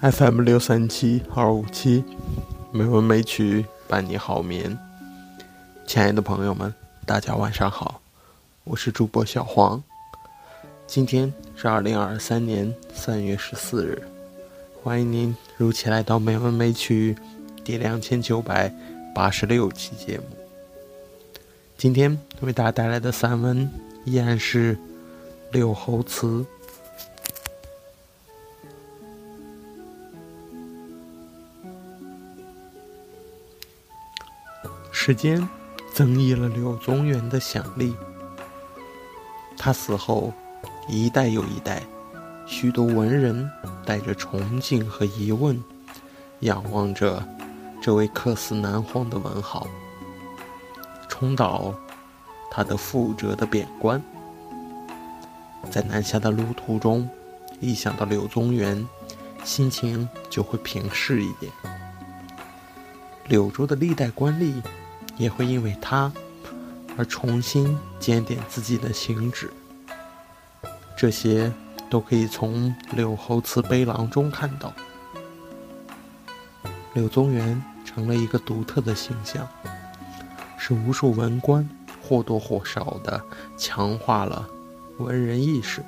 FM 六三七二五七，美文美曲伴你好眠。亲爱的朋友们，大家晚上好，我是主播小黄。今天是二零二三年三月十四日，欢迎您如期来到美文美曲第两千九百八十六期节目。今天为大家带来的散文依然是《柳侯词》。时间增益了柳宗元的响力。他死后，一代又一代，许多文人带着崇敬和疑问，仰望着这位客死南荒的文豪，重蹈他的覆辙的贬官。在南下的路途中，一想到柳宗元，心情就会平适一点。柳州的历代官吏。也会因为他而重新检点自己的行止，这些都可以从《柳侯祠碑廊》中看到。柳宗元成了一个独特的形象，使无数文官或多或少地强化了文人意识，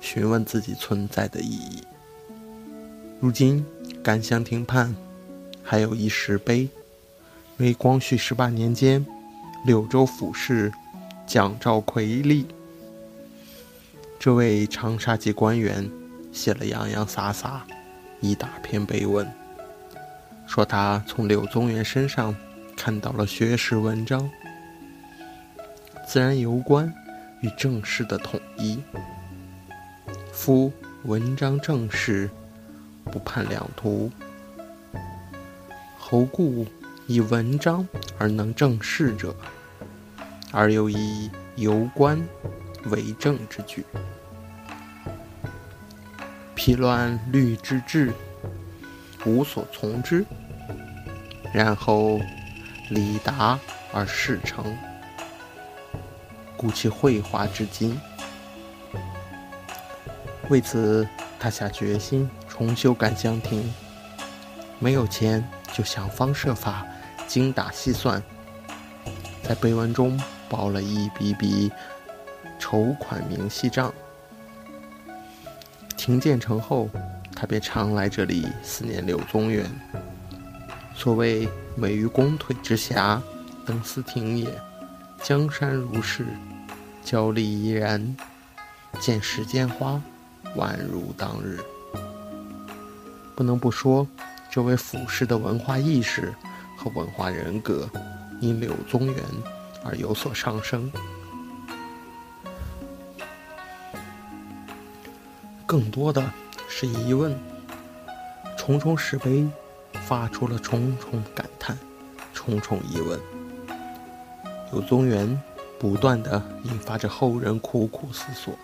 询问自己存在的意义。如今，感香亭畔还有一石碑。为光绪十八年间，柳州府事蒋兆奎立。这位长沙籍官员写了洋洋洒洒一大篇碑文，说他从柳宗元身上看到了学识文章、自然游官与政事的统一。夫文章政事，不判两途。侯固。以文章而能正事者，而又以游官为政之举，披乱律之治，无所从之。然后理达而事成，故其绘画之精。为此，他下决心重修感香亭，没有钱就想方设法。精打细算，在碑文中报了一笔笔筹款明细账。亭建成后，他便常来这里思念柳宗元。所谓“美于公腿之下，登斯亭也”，江山如是，交丽依然，见世间花，宛如当日。不能不说，这位府士的文化意识。和文化人格因柳宗元而有所上升。更多的是疑问，重重石碑发出了重重感叹，重重疑问。柳宗元不断的引发着后人苦苦思索：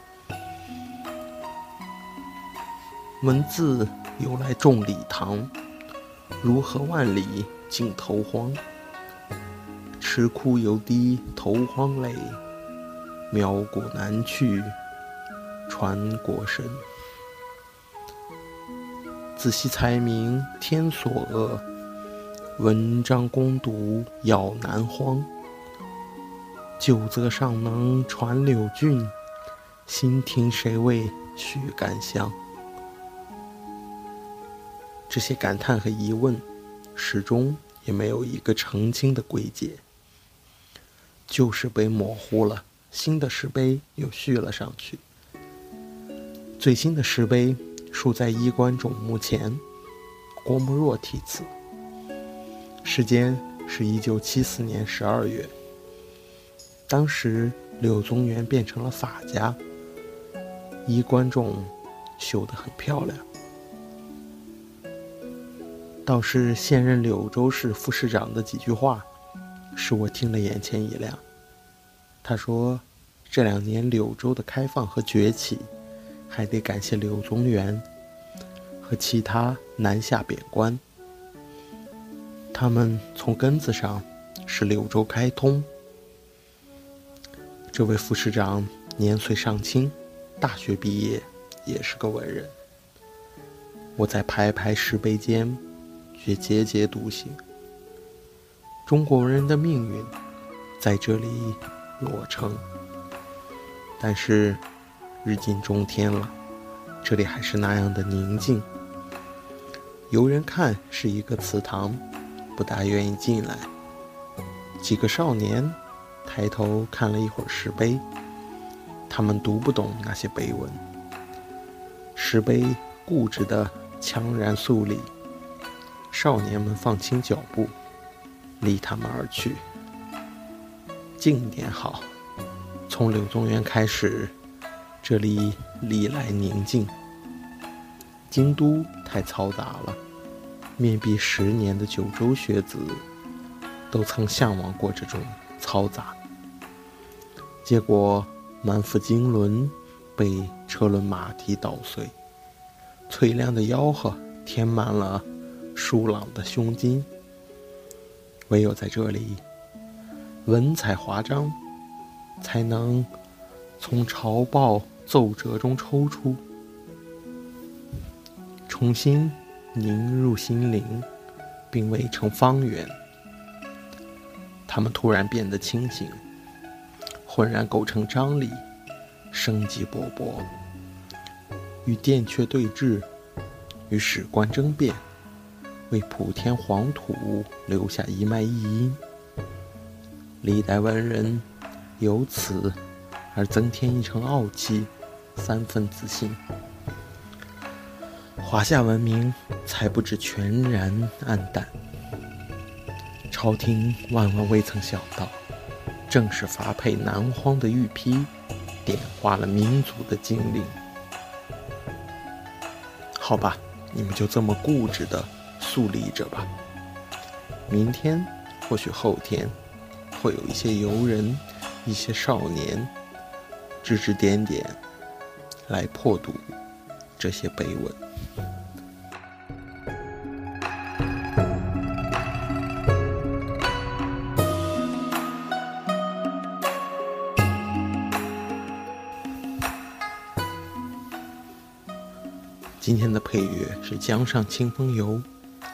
文字由来众礼堂，如何万里？尽头荒，池枯犹滴头荒泪，苗国难去传国声。仔细猜明天所恶，文章攻读要难荒。久则尚能传柳郡，新听谁为续感香？这些感叹和疑问。始终也没有一个澄清的归结，旧石碑模糊了，新的石碑又续了上去。最新的石碑竖在衣冠冢墓前，郭沫若题词。时间是一九七四年十二月，当时柳宗元变成了法家，衣冠冢修得很漂亮。倒是现任柳州市副市长的几句话，使我听了眼前一亮。他说：“这两年柳州的开放和崛起，还得感谢柳宗元和其他南下贬官。他们从根子上使柳州开通。”这位副市长年岁尚轻，大学毕业，也是个文人。我在排排石碑间，却节节独行。中国人的命运在这里落成。但是，日近中天了，这里还是那样的宁静。游人看是一个祠堂，不大愿意进来。几个少年抬头看了一会儿石碑，他们读不懂那些碑文。石碑固执地强然肃立，少年们放轻脚步，离他们而去。静点好。从柳宗元开始，这里历来宁静。京都太嘈杂了，面壁十年的九州学子，都曾向往过这种嘈杂。结果满腹经纶被车轮马蹄捣碎，脆亮的吆喝填满了疏朗的胸襟。唯有在这里，文采华章。才能从朝报奏折中抽出，重新凝入心灵，并围成方圆。他们突然变得清醒，浑然构成张力，生机勃勃。与殿阙对峙，与史官争辩，为普天黄土留下一脉一音。历代文人。由此而增添一层傲气，三分自信，华夏文明才不至全然黯淡。朝廷万万未曾想到，正是发配南荒的玉批，点化了民族的精灵。好吧，你们就这么固执的肃立着吧。明天，或许后天，会有一些游人。一些少年指指点点，来破读这些碑文。今天的配乐是《江上清风游》，